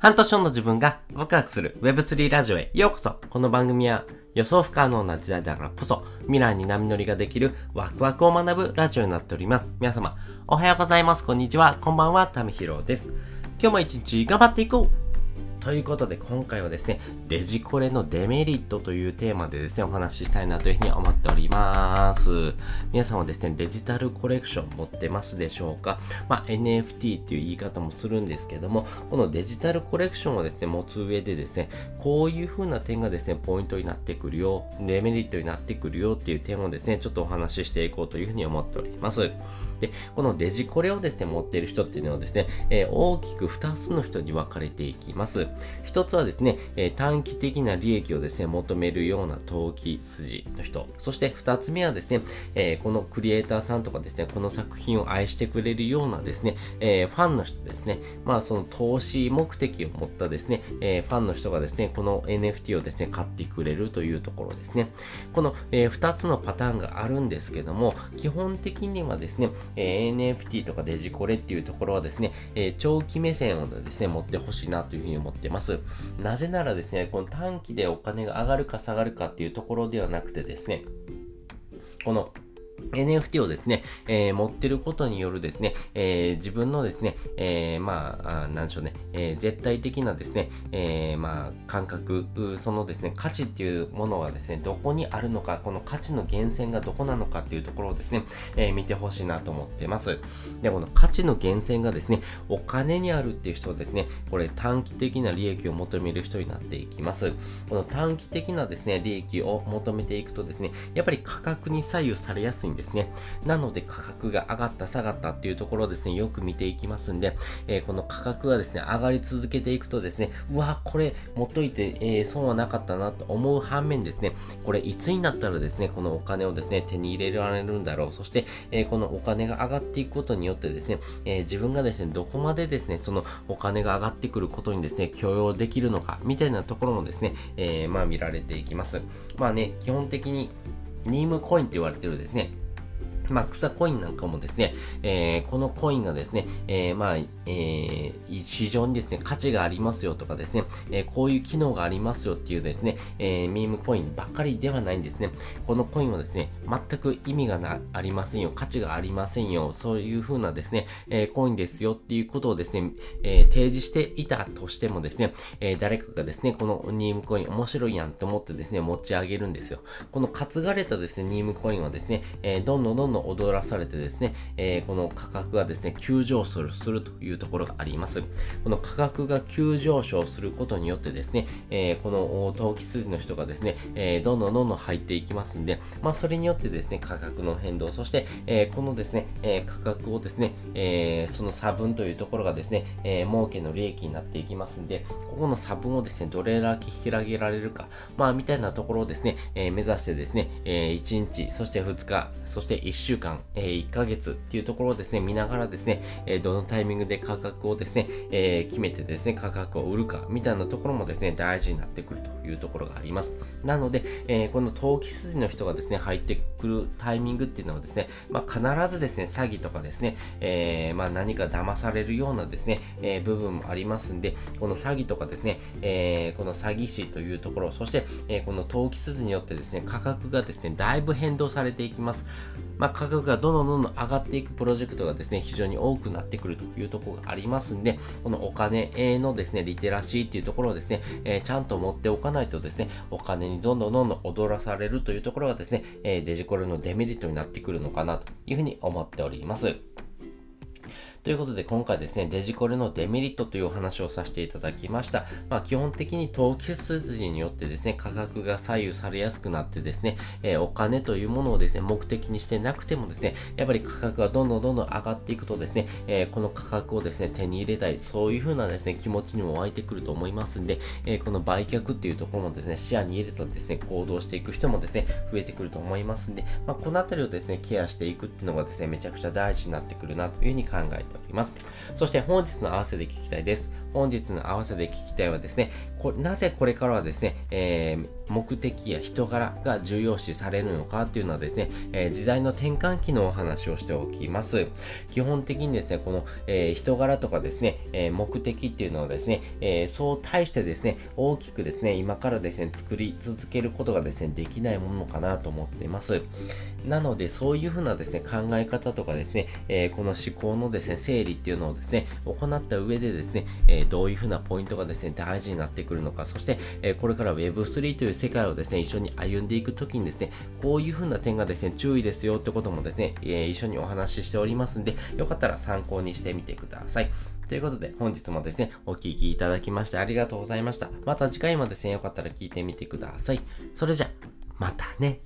半年後の自分がワクワクする Web3 ラジオへようこそこの番組は予想不可能な時代だからこそ未来に波乗りができるワクワクを学ぶラジオになっております。皆様、おはようございます。こんにちは。こんばんは。ためひろです。今日も一日頑張っていこうということで今回はですね、デジコレのデメリットというテーマでですね、お話ししたいなというふうに思っております。皆さんはですね、デジタルコレクション持ってますでしょうか？まあ、NFT っていう言い方もするんですけども、このデジタルコレクションをですね、持つ上でですね、こういう風な点がですね、ポイントになってくるよ、デメリットになってくるよっていう点をですね、ちょっとお話ししていこうというふうに思っております。で、このデジコレをですね、持っている人っていうのはですね、えー、大きく2つの人に分かれていきます。1つはですね、えー、短期的な利益をですね、求めるような投機筋の人。そして2つ目はですね、えー、このクリエイターさんとかですね、この作品を愛してくれるようなですね、えファンの人ですね、まあその投資目的を持ったですね、えファンの人がですね、この NFT をですね、買ってくれるというところですね。この、え2つのパターンがあるんですけども、基本的にはですね、え NFT とかデジコレっていうところはですね、え長期目線をですね、持ってほしいなというふうに思ってます。なぜならですね、この短期でお金が上がるか下がるかっていうところではなくてですね、この NFT をですね、えー、持ってることによるですね、えー、自分のですね、えー、まあ、なんでしょうね、え絶対的なですね、えまあ、感覚、そのですね、価値っていうものはですね、どこにあるのか、この価値の源泉がどこなのかっていうところをですね、え見てほしいなと思ってます。で、この価値の源泉がですね、お金にあるっていう人はですね、これ短期的な利益を求める人になっていきます。この短期的なですね、利益を求めていくとですね、やっぱり価格に左右されやすいんですね。なので価格が上がった下がったっていうところをですね、よく見ていきますんで、えー、この価格がですね、上がり続けていくとですね、うわ、これ持っといて、えー、損はなかったなと思う反面ですね、これいつになったらですね、このお金をですね、手に入れられるんだろう。そして、えー、このお金が上がっていくことによってですね、え自分がですね、どこまでですね、そのお金が上がってくることにですね、許容できるのか、みたいなところもですね、えまあ見られていきます。まあね、基本的に、ニームコインって言われてるですね、まあ、草コインなんかもですね、えー、このコインがですね、えー、まあ、えー、市場にですね、価値がありますよとかですね、えこういう機能がありますよっていうですね、えミームコインばっかりではないんですね。このコインはですね、全く意味がなありませんよ、価値がありませんよ、そういう風なですね、えコインですよっていうことをですね、え提示していたとしてもですね、え誰かがですね、このニームコイン面白いやんと思ってですね、持ち上げるんですよ。この担がれたですね、ニームコインはですね、えどんどんどんどん踊らされてですね、えー、この価格がですね、急上昇するというところがあります。この価格が急上昇することによってですね、えー、この投機筋の人がですね、えー、どんどんどんどん入っていきますんで、まあ、それによってですね、価格の変動、そして、えこのですね、え価格をですね、えその差分というところがですね、え儲けの利益になっていきますんで、ここの差分をですね、どれだけ引き上げられるか、まあ、みたいなところをですね、え目指してですね、え1日、そして2日、そして1週週間、えー、1ヶ月っていうところをですね、見ながらですね、えー、どのタイミングで価格をですね、えー、決めてですね、価格を売るか、みたいなところもですね、大事になってくるというところがあります。なので、えー、この投機筋の人がですね、入ってるタイミングっていうのはですね、まあ、必ずですね、詐欺とかですね、えー、まあ、何か騙されるようなですね、えー、部分もありますんで、この詐欺とかですね、えー、この詐欺師というところ、そして、え、この投機筋によってですね、価格がですね、だいぶ変動されていきます。まあ、価格がどんどんどんどん上がっていくプロジェクトがですね、非常に多くなってくるというところがありますんで、このお金のですね、リテラシーっていうところをですね、え、ちゃんと持っておかないとですね、お金にどんどんどんどん踊らされるというところがですね、え、デジころのデメリットになってくるのかなというふうに思っております。ということで今回ですね、デジコルのデメリットというお話をさせていただきました。まあ基本的に投機筋によってですね、価格が左右されやすくなってですね、えー、お金というものをですね、目的にしてなくてもですね、やっぱり価格がどんどんどんどん上がっていくとですね、えー、この価格をですね、手に入れたい、そういう風なですね、気持ちにも湧いてくると思いますんで、えー、この売却っていうところもですね、視野に入れたですね、行動していく人もですね、増えてくると思いますんで、まあこのあたりをですね、ケアしていくっていうのがですね、めちゃくちゃ大事になってくるなというふうに考えてております。そして本日の合わせで聞きたいです。本日の合わせで聞きたいはですね、こなぜこれからはですね、えー、目的や人柄が重要視されるのかっていうのはですね、えー、時代の転換期のお話をしておきます。基本的にですね、この、えー、人柄とかですね、え目的っていうのはですね、えそう対してですね、大きくですね、今からですね、作り続けることがですね、できないものかなと思っています。なので、そういうふうなですね、考え方とかですね、えこの思考のですね、整理っていうのをですね、行った上でですね、えどういうふうなポイントがですね、大事になってくるのか、そして、えこれから Web3 という世界をですね、一緒に歩んでいくときにですね、こういうふうな点がですね、注意ですよってこともですね、え一緒にお話ししておりますんで、よかったら参考にしてみてください。ということで、本日もですね、お聴きいただきましてありがとうございました。また次回もですね、よかったら聞いてみてください。それじゃ、またね。